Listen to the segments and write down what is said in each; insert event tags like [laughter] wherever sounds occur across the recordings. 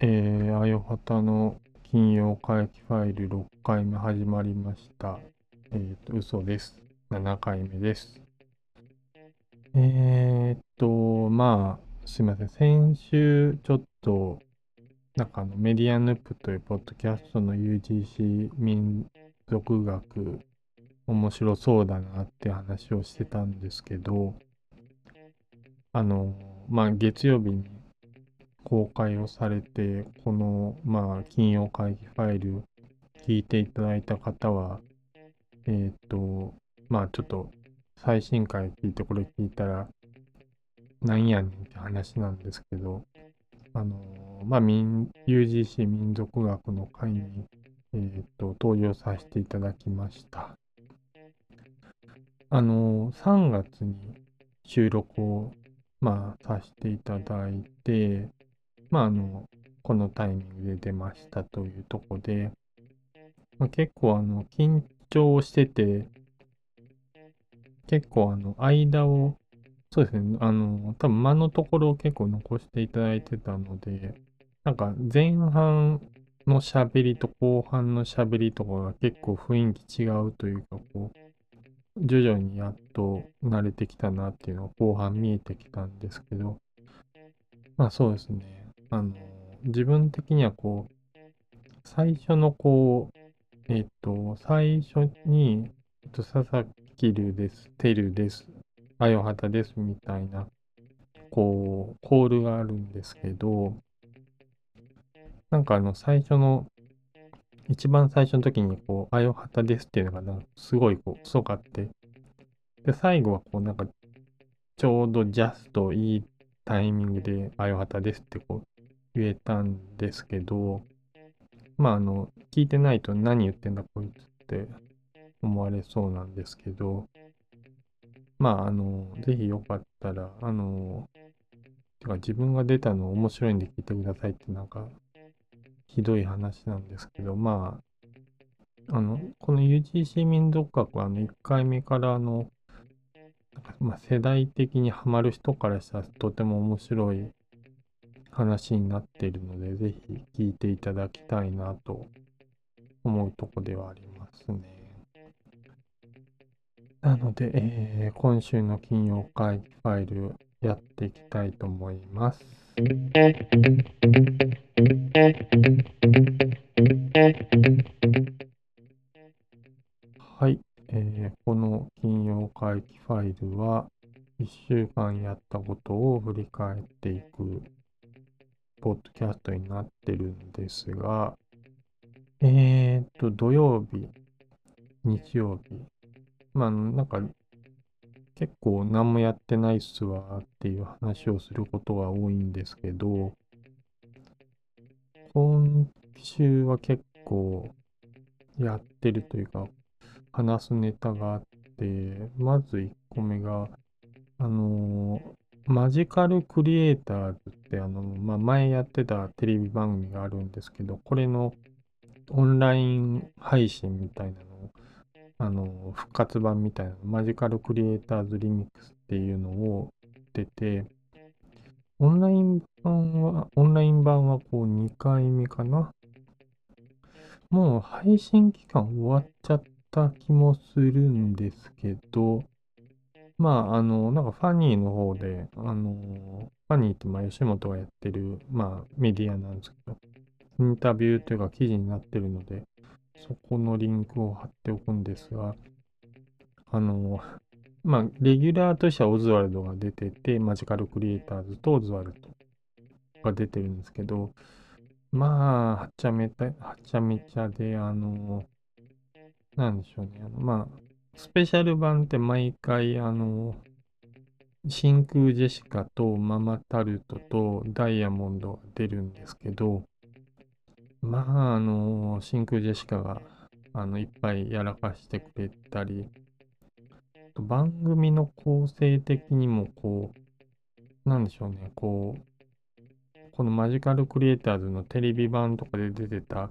えー、あよはたの金曜回帰ファイル6回目始まりました。えっ、ー、と、嘘です。7回目です。えー、っと、まあ、すいません。先週、ちょっと、なんかあの、メディアヌップというポッドキャストの UGC 民族学、面白そうだなって話をしてたんですけど、あの、まあ、月曜日に公開をされて、この、まあ、金曜会議ファイル聞いていただいた方は、えっ、と、まあ、ちょっと最新回聞いてこれ聞いたら、なんやねんって話なんですけど、あの、まあ、UGC 民族学の会に、えっ、と、登場させていただきました。あの、3月に収録を、まあ、させていただいて、まあ、あの、このタイミングで出ましたというとこで、まあ、結構、あの、緊張してて、結構あの、間を、そうですね、あの、多分間のところを結構残していただいてたので、なんか前半の喋りと後半の喋りとかが結構雰囲気違うというか、こう、徐々にやっと慣れてきたなっていうのが後半見えてきたんですけど、まあそうですね、あの、自分的にはこう、最初のこう、えっ、と、最初に、えっと、佐々キルです、テルです、あよはたですみたいな、こう、コールがあるんですけど、なんかあの、最初の、一番最初の時に、こう、あよはたですっていうのが、すごいこう、遅かって、で、最後はこう、なんか、ちょうどジャストいいタイミングで、あよはたですってこう、言えたんですけど、まあ、あの、聞いてないと何言ってんだこいつって思われそうなんですけど、まあ、あの、ぜひよかったら、あの、てか自分が出たの面白いんで聞いてくださいってなんか、ひどい話なんですけど、まあ、あの、この UGC 民族学はあの1回目からあの、まあ、世代的にハマる人からしたらとても面白い話になっているので、ぜひ聞いていただきたいなと思うとこではありますね。なので、えー、今週の金曜会議ファイルやっていきたいと思います。はい、えー、この金曜会期ファイルは1週間やったことを振り返っていくポッドキャストになってるんですが、えー、っと、土曜日、日曜日、まあ、なんか、結構何もやってないっすわっていう話をすることが多いんですけど、週は結構やってるというか、話すネタがあって、まず1個目が、あのー、マジカルクリエイターズって、あの、まあ、前やってたテレビ番組があるんですけど、これのオンライン配信みたいなのあの、復活版みたいな、マジカルクリエイターズリミックスっていうのを出て、オンライン版は、オンライン版はこう2回目かな。もう配信期間終わっちゃった気もするんですけど、まあ、あの、なんかファニーの方で、あの、ファニーってまあ吉本がやってる、まあメディアなんですけど、インタビューというか記事になってるので、そこのリンクを貼っておくんですが、あの、まあ、レギュラーとしてはオズワルドが出てて、マジカルクリエイターズとオズワルドが出てるんですけど、まあ、はちゃめた、はちゃめちゃで、あの、なんでしょうね。あのまあ、スペシャル版って毎回、あの、真空ジェシカとママタルトとダイヤモンドが出るんですけど、まあ、あの、真空ジェシカが、あの、いっぱいやらかしてくれたり、番組の構成的にも、こう、なんでしょうね、こう、このマジカルクリエイターズのテレビ版とかで出てた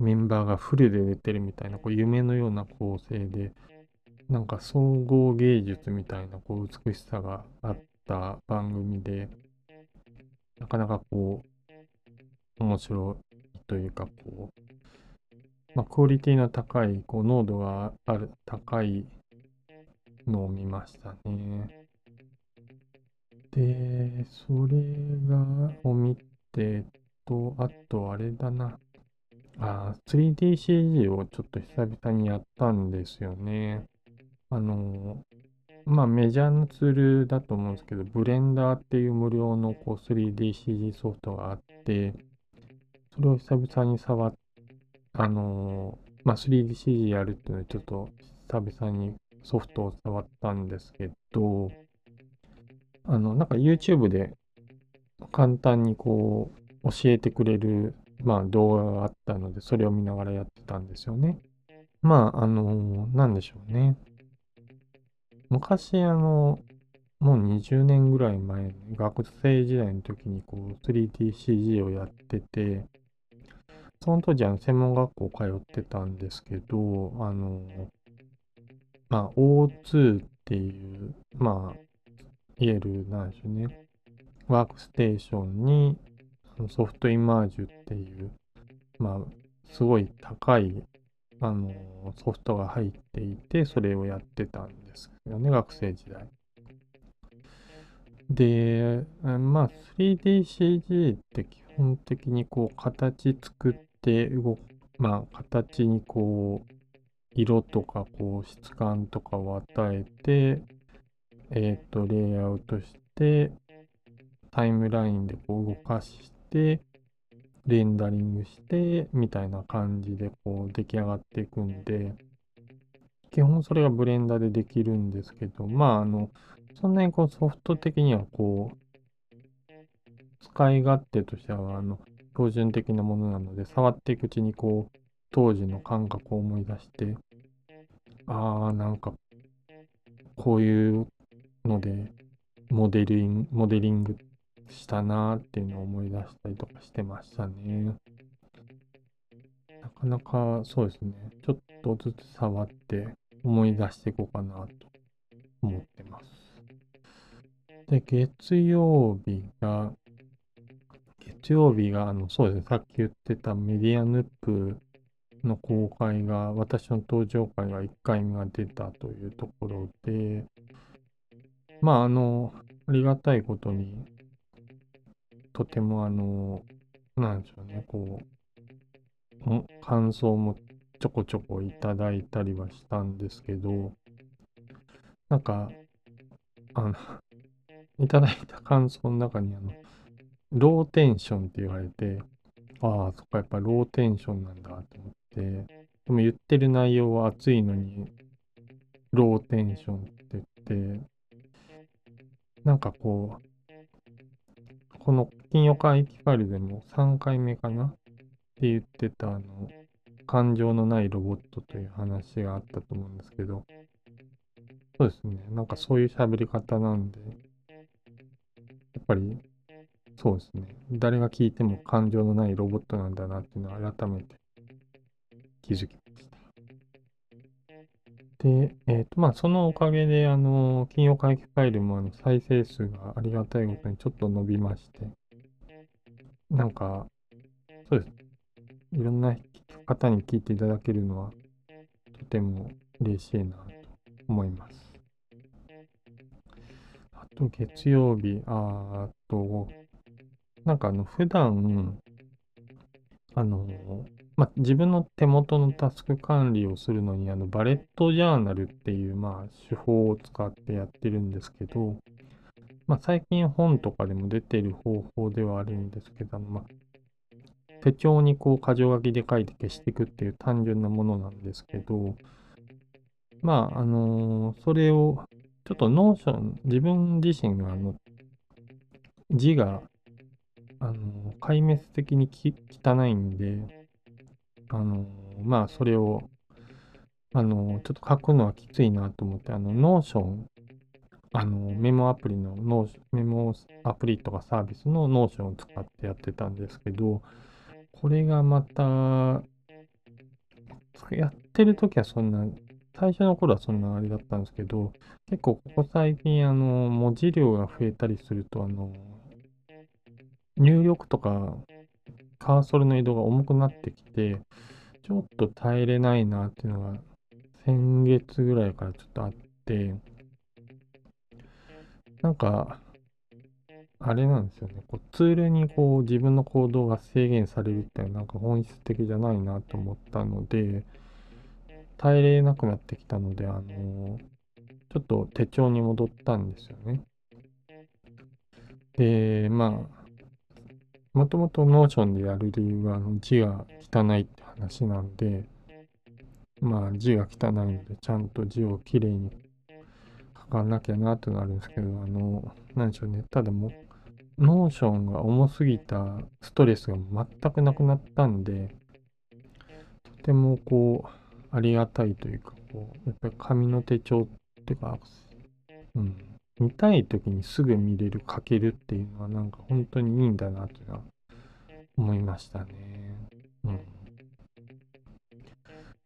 メンバーがフルで出てるみたいな、こう夢のような構成で、なんか総合芸術みたいなこう美しさがあった番組で、なかなかこう、面白いというか、こう、まあ、クオリティの高い、こう、濃度がある、高いのを見ましたね。で、それが、を見てと、あとあれだな。あ、3DCG をちょっと久々にやったんですよね。あの、まあメジャーなツールだと思うんですけど、ブレンダーっていう無料のこう 3DCG ソフトがあって、それを久々に触っ、あの、まあ 3DCG やるっていうのはちょっと久々にソフトを触ったんですけど、あの、なんか YouTube で簡単にこう教えてくれる、まあ動画があったので、それを見ながらやってたんですよね。まあ、あの、なんでしょうね。昔、あの、もう20年ぐらい前、学生時代の時にこう 3DCG をやってて、その当時は専門学校通ってたんですけど、あの、まあ、O2 っていう、まあ、いわゆる、なんでしょうね、ワークステーションにソフトイマージュっていう、まあ、すごい高い、あの、ソフトが入っていて、それをやってたんですよね、学生時代。で、まあ、3DCG って基本的にこう、形作って動く、まあ、形にこう、色とかこう質感とかを与えて、えっ、ー、と、レイアウトして、タイムラインでこう動かして、レンダリングして、みたいな感じでこう出来上がっていくんで、基本それがブレンダーでできるんですけど、まあ、あの、そんなにこうソフト的にはこう、使い勝手としては、あの、標準的なものなので、触っていくうちにこう、当時の感覚を思い出して、ああ、なんか、こういうので、モデリング、モデリングしたなーっていうのを思い出したりとかしてましたね。なかなかそうですね。ちょっとずつ触って思い出していこうかなと思ってます。で、月曜日が、月曜日が、あの、そうですね、さっき言ってたメディアヌップの公開が、私の登場会が1回目が出たというところで、まあ、あの、ありがたいことに、とてもあの、なんでしょうね、こう、感想もちょこちょこいただいたりはしたんですけど、なんか、あの、[laughs] いただいた感想の中に、あの、ローテンションって言われて、ああ、そっか、やっぱローテンションなんだと思って、でも言ってる内容は熱いのに、ローテンションって言って、なんかこう、この金曜回帰ファイルでも3回目かな？って言ってた、あの、感情のないロボットという話があったと思うんですけど、そうですね。なんかそういう喋り方なんで、やっぱり、そうですね。誰が聞いても感情のないロボットなんだなっていうのを改めて気づき。で、えっ、ー、と、まあ、そのおかげで、あの、金曜回帰ファイルもあの再生数がありがたいことにちょっと伸びまして、なんか、そうです。いろんな方に聞いていただけるのは、とても嬉しいなと思います。あと、月曜日、あと、なんかあの、普段、あの、まあ、自分の手元のタスク管理をするのに、あの、バレットジャーナルっていう、まあ、手法を使ってやってるんですけど、まあ、最近本とかでも出てる方法ではあるんですけど、まあ、手帳にこう、箇条書きで書いて消していくっていう単純なものなんですけど、まあ、あのー、それを、ちょっと Notion、自分自身が、あの、字が、あのー、壊滅的に汚いんで、あの、まあ、それを、あの、ちょっと書くのはきついなと思って、あの、 Notion、あの、メモアプリのノー、メモアプリとかサービスの Notion を使ってやってたんですけど、これがまた、やってるときはそんな最初の頃はそんなあれだったんですけど、結構ここ最近、あの、文字量が増えたりすると、あの、入力とか、カーソルの移動が重くなってきて、ちょっと耐えれないなっていうのが、先月ぐらいからちょっとあって、なんか、あれなんですよね。こうツールにこう自分の行動が制限されるってなんか本質的じゃないなと思ったので、耐えれなくなってきたので、あのー、ちょっと手帳に戻ったんですよね。で、まあ、もともと Notion でやる理由は、字が汚いって話なんで、まあ字が汚いので、ちゃんと字をきれいに書かなきゃなってなるんですけど、あの、なんでしょうね。ただもう、 Notion が重すぎたストレスが全くなくなったんで、とてもこう、ありがたいというか、こう、やっぱり紙の手帳っていうか、うん、見たい時にすぐ見れる、書けるっていうのはなんか本当にいいんだなっていうのは思いましたね。うん。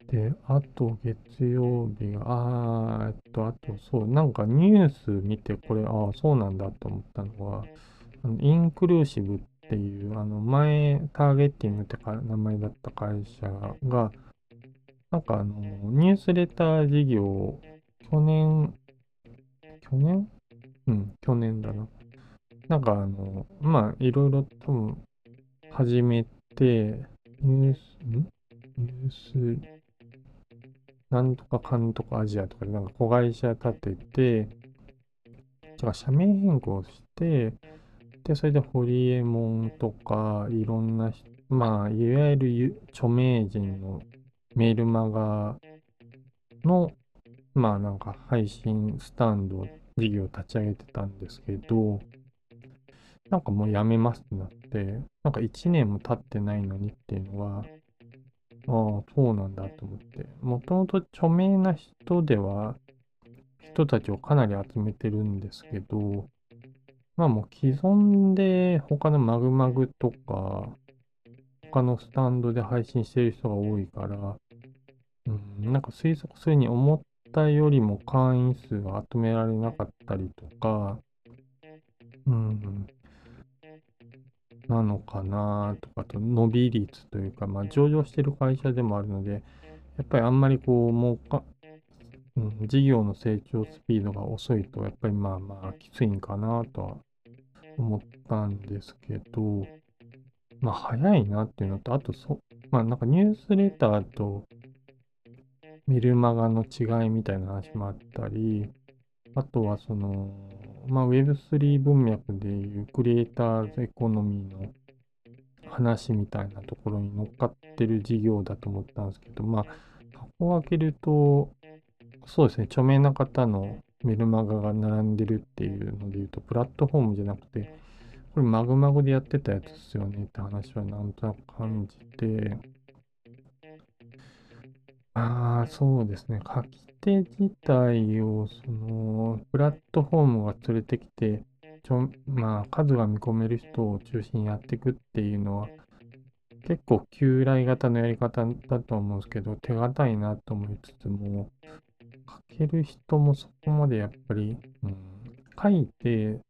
で、あと月曜日が、あー、えっと、あとそう、なんかニュース見てこれ、ああ、そうなんだと思ったのは、あのインクルーシブっていう、あの前、ターゲッティングってか名前だった会社が、なんかあの、ニュースレター事業を去年、去年うん、去年だな。なんかあの、まあ、いろいろ多分、始めて、ニュース、んニュース、なんとかかんとかアジアとかでなんか子会社立てて、じゃあ社名変更して、で、それでホリエモンとか、いろんな、まあ、いわゆる著名人のメールマガの、まあなんか配信スタンド事業を立ち上げてたんですけど、なんかもうやめますってなって、なんか1年も経ってないのにっていうのは、ああ、そうなんだと思って。もともと著名な人では、人たちをかなり集めてるんですけど、まあもう既存で他のマグマグとか、他のスタンドで配信してる人が多いから、うん、なんか推測するに思っったよりも会員数が集められなかったりとか、うん、なのかなとかと、伸び率というか、まあ、上場してる会社でもあるので、やっぱりあんまりこう、もうか、うん、事業の成長スピードが遅いと、やっぱりまあまあ、きついんかなとは思ったんですけど、まあ、早いなっていうのと、あとそ、まあ、なんかニュースレターとメルマガの違いみたいな話もあったり、あとはその、まあ、Web3 文脈でいうクリエイターズエコノミーの話みたいなところに乗っかってる事業だと思ったんですけど、まあ、箱を開けると、そうですね、著名な方のメルマガが並んでるっていうので言うと、プラットフォームじゃなくて、これマグマグでやってたやつですよねって話はなんとなく感じて、ああ、そうですね。書き手自体を、その、プラットフォームが連れてきて、ちょ、まあ、数が見込める人を中心にやっていくっていうのは、結構旧来型のやり方だと思うんですけど、手堅いなと思いつつも、書ける人もそこまでやっぱり、うん、書いて、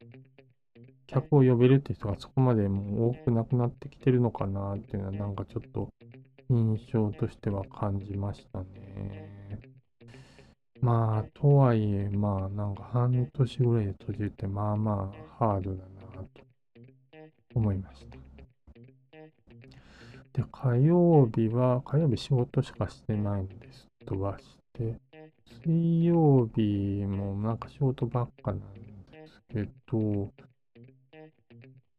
客を呼べるって人がそこまでもう多くなくなってきてるのかなっていうのはなんかちょっと印象としては感じましたね。まあ、とはいえ、まあ、なんか半年ぐらいで閉じて、まあまあ、ハードだなと思いました。で、火曜日は、火曜日仕事しかしてないんです。飛ばして、水曜日もなんか仕事ばっかなんですけど、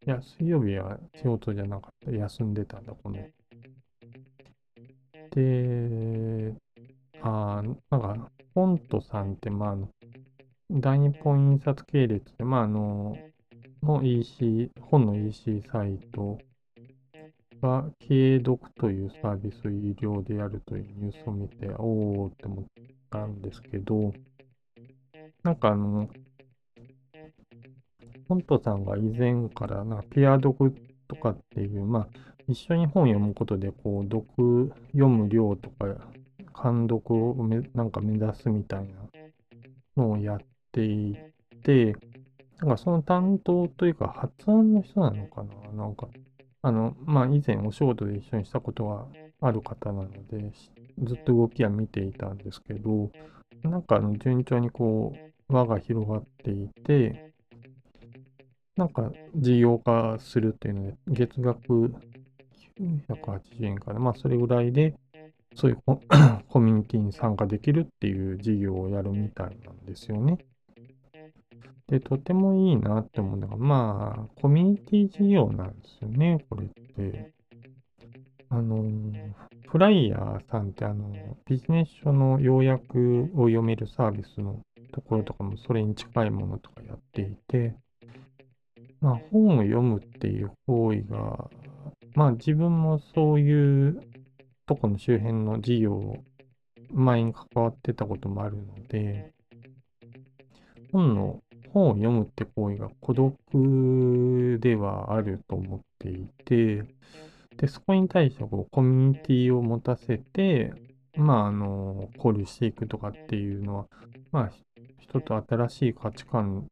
いや、水曜日は仕事じゃなかった。休んでたんだ、こので、あなんか、フォントさんって、まあ、あの、大日本印刷系列で、まあ、あの、の EC、本の EC サイトが、経読というサービスを有料でやるというニュースを見て、おーって思ったんですけど、なんかあの、フォントさんが以前から、なんかペア読とかっていう、まあ、一緒に本読むことで、こう、読、読む量とか監督をめなんか目指すみたいなのをやっていて、なんかその担当というか発案の人なのかな？なんか、あの、まあ以前お仕事で一緒にしたことがある方なので、ずっと動きは見ていたんですけど、なんかあの順調にこう輪が広がっていて、なんか事業化するっていうので、月額980円かな。まあそれぐらいで、そういう [coughs] コミュニティに参加できるっていう事業をやるみたいなんですよね。で、とてもいいなって思うのが、まあ、コミュニティ事業なんですよね、これって。あの、フライヤーさんってあの、ビジネス書の要約を読めるサービスのところとかもそれに近いものとかやっていて、まあ本を読むっていう行為が、まあ自分もそういうとこの周辺の事業を前に関わってたこともあるので、本の、本を読むって行為が孤独ではあると思っていて、で、そこに対してこうコミュニティを持たせて、まあ、あの、交流していくとかっていうのは、まあ、人と新しい価値観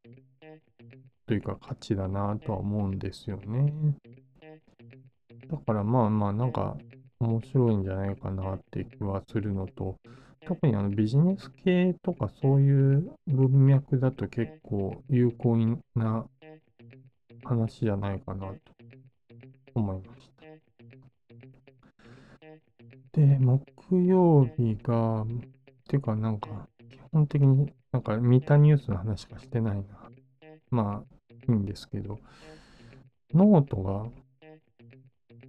というか価値だなとは思うんですよね。だからまあまあなんか面白いんじゃないかなって気はするのと、特にあのビジネス系とかそういう文脈だと結構有効な話じゃないかなと思いました。で、木曜日が、ていうかなんか、基本的になんか見たニュースの話しかしてないな。まあ、いいんですけど、ノートが、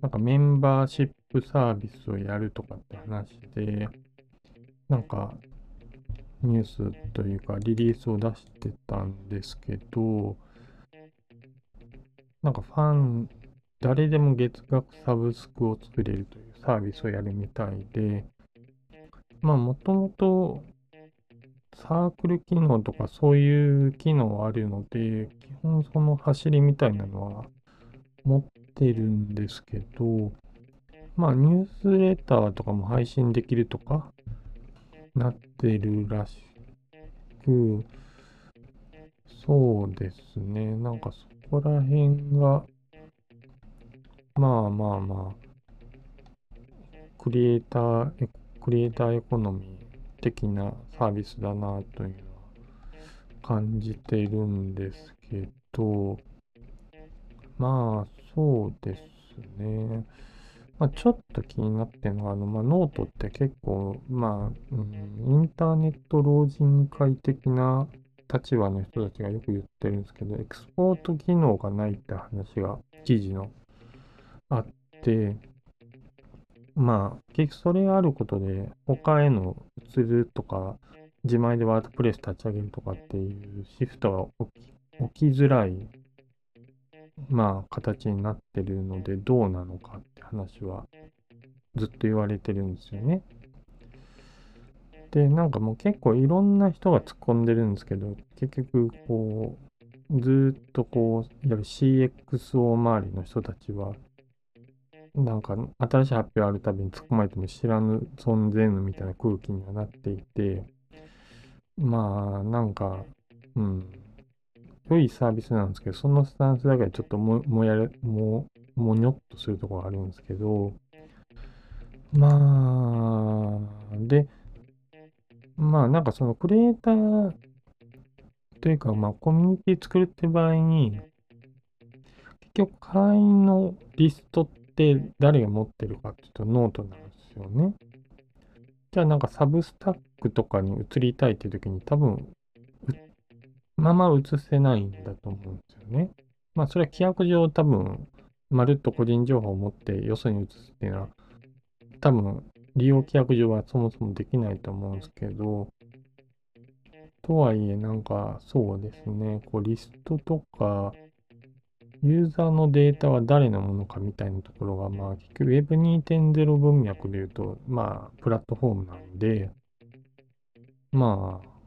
なんかメンバーシップサービスをやるとかって話で、なんか、ニュースというかリリースを出してたんですけど、なんかファン誰でも月額サブスクを作れるというサービスをやるみたいで、まあもともとサークル機能とかそういう機能あるので、基本その走りみたいなのは持ってるんですけど、まあニュースレターとかも配信できるとかなってるらしく、そうですね、なんかそこら辺がまあまあまあ、クリエイター、クリエイターエコノミー的なサービスだなという感じているんですけど、まあそうですね。まあ、ちょっと気になってるのが、あの、まあ、ノートって結構、まあ、うん、インターネット老人会的な立場の人たちがよく言ってるんですけど、エクスポート機能がないって話が記事のあって、まあ、結局それがあることで、他への移るとか、自前で WordPress 立ち上げるとかっていうシフトが起きづらい、まあ、形になってるので、どうなのかって話はずっと言われてるんですよね。で、なんかもう結構いろんな人が突っ込んでるんですけど、結局、こう、ずっとこう、いわゆる CXO 周りの人たちは、なんか新しい発表あるたびに突っ込まれても知らぬ存ぜぬみたいな空気にはなっていて、まあなんか、うん、良いサービスなんですけど、そのスタンスだけはちょっとももやれ、も、もにょっとするところがあるんですけど、まあ、で、まあなんかそのクリエイターというか、まあコミュニティ作るって場合に、結局会員のリストって誰が持ってるかっていうとノートなんですよね。じゃあなんかサブスタックとかに移りたいっていう時に多分、ままあ移せないんだと思うんですよね。まあそれは規約上多分、まるっと個人情報を持ってよそに移すっていうのは、多分利用規約上はそもそもできないと思うんですけど、とはいえなんかそうですね、こうリストとか、ユーザーのデータは誰のものかみたいなところが、まあ、結局 Web2.0 文脈で言うと、まあ、プラットフォームなんで、まあ、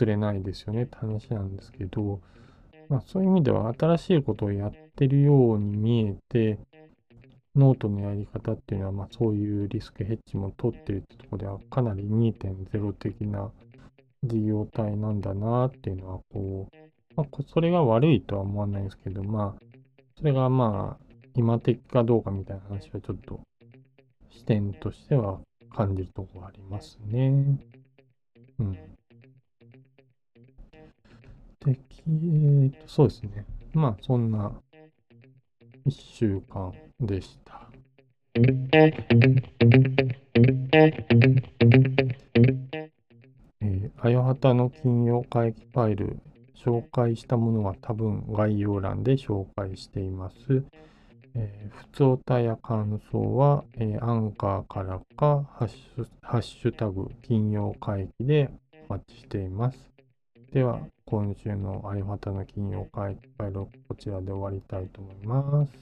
映れないですよねって話なんですけど、まあ、そういう意味では新しいことをやってるように見えて、ノートのやり方っていうのは、まあ、そういうリスクヘッジも取ってるってとこでは、かなり2.0的な事業体なんだなっていうのは、こう、まあ、それが悪いとは思わないですけど、まあ、それがまあ、今的かどうかみたいな話はちょっと視点としては感じるところありますね。うん。で、えー、と、そうですね。まあ、そんな1週間でした。えー、あやはたの金曜会議ファイル、紹介したものは多分概要欄で紹介しています。えー、普通歌や感想は、えー、アンカーからかハッシュ、ハッシュタグ、金曜会議でお待ちしています。では、今週のあいはたの金曜会会録、こちらで終わりたいと思います。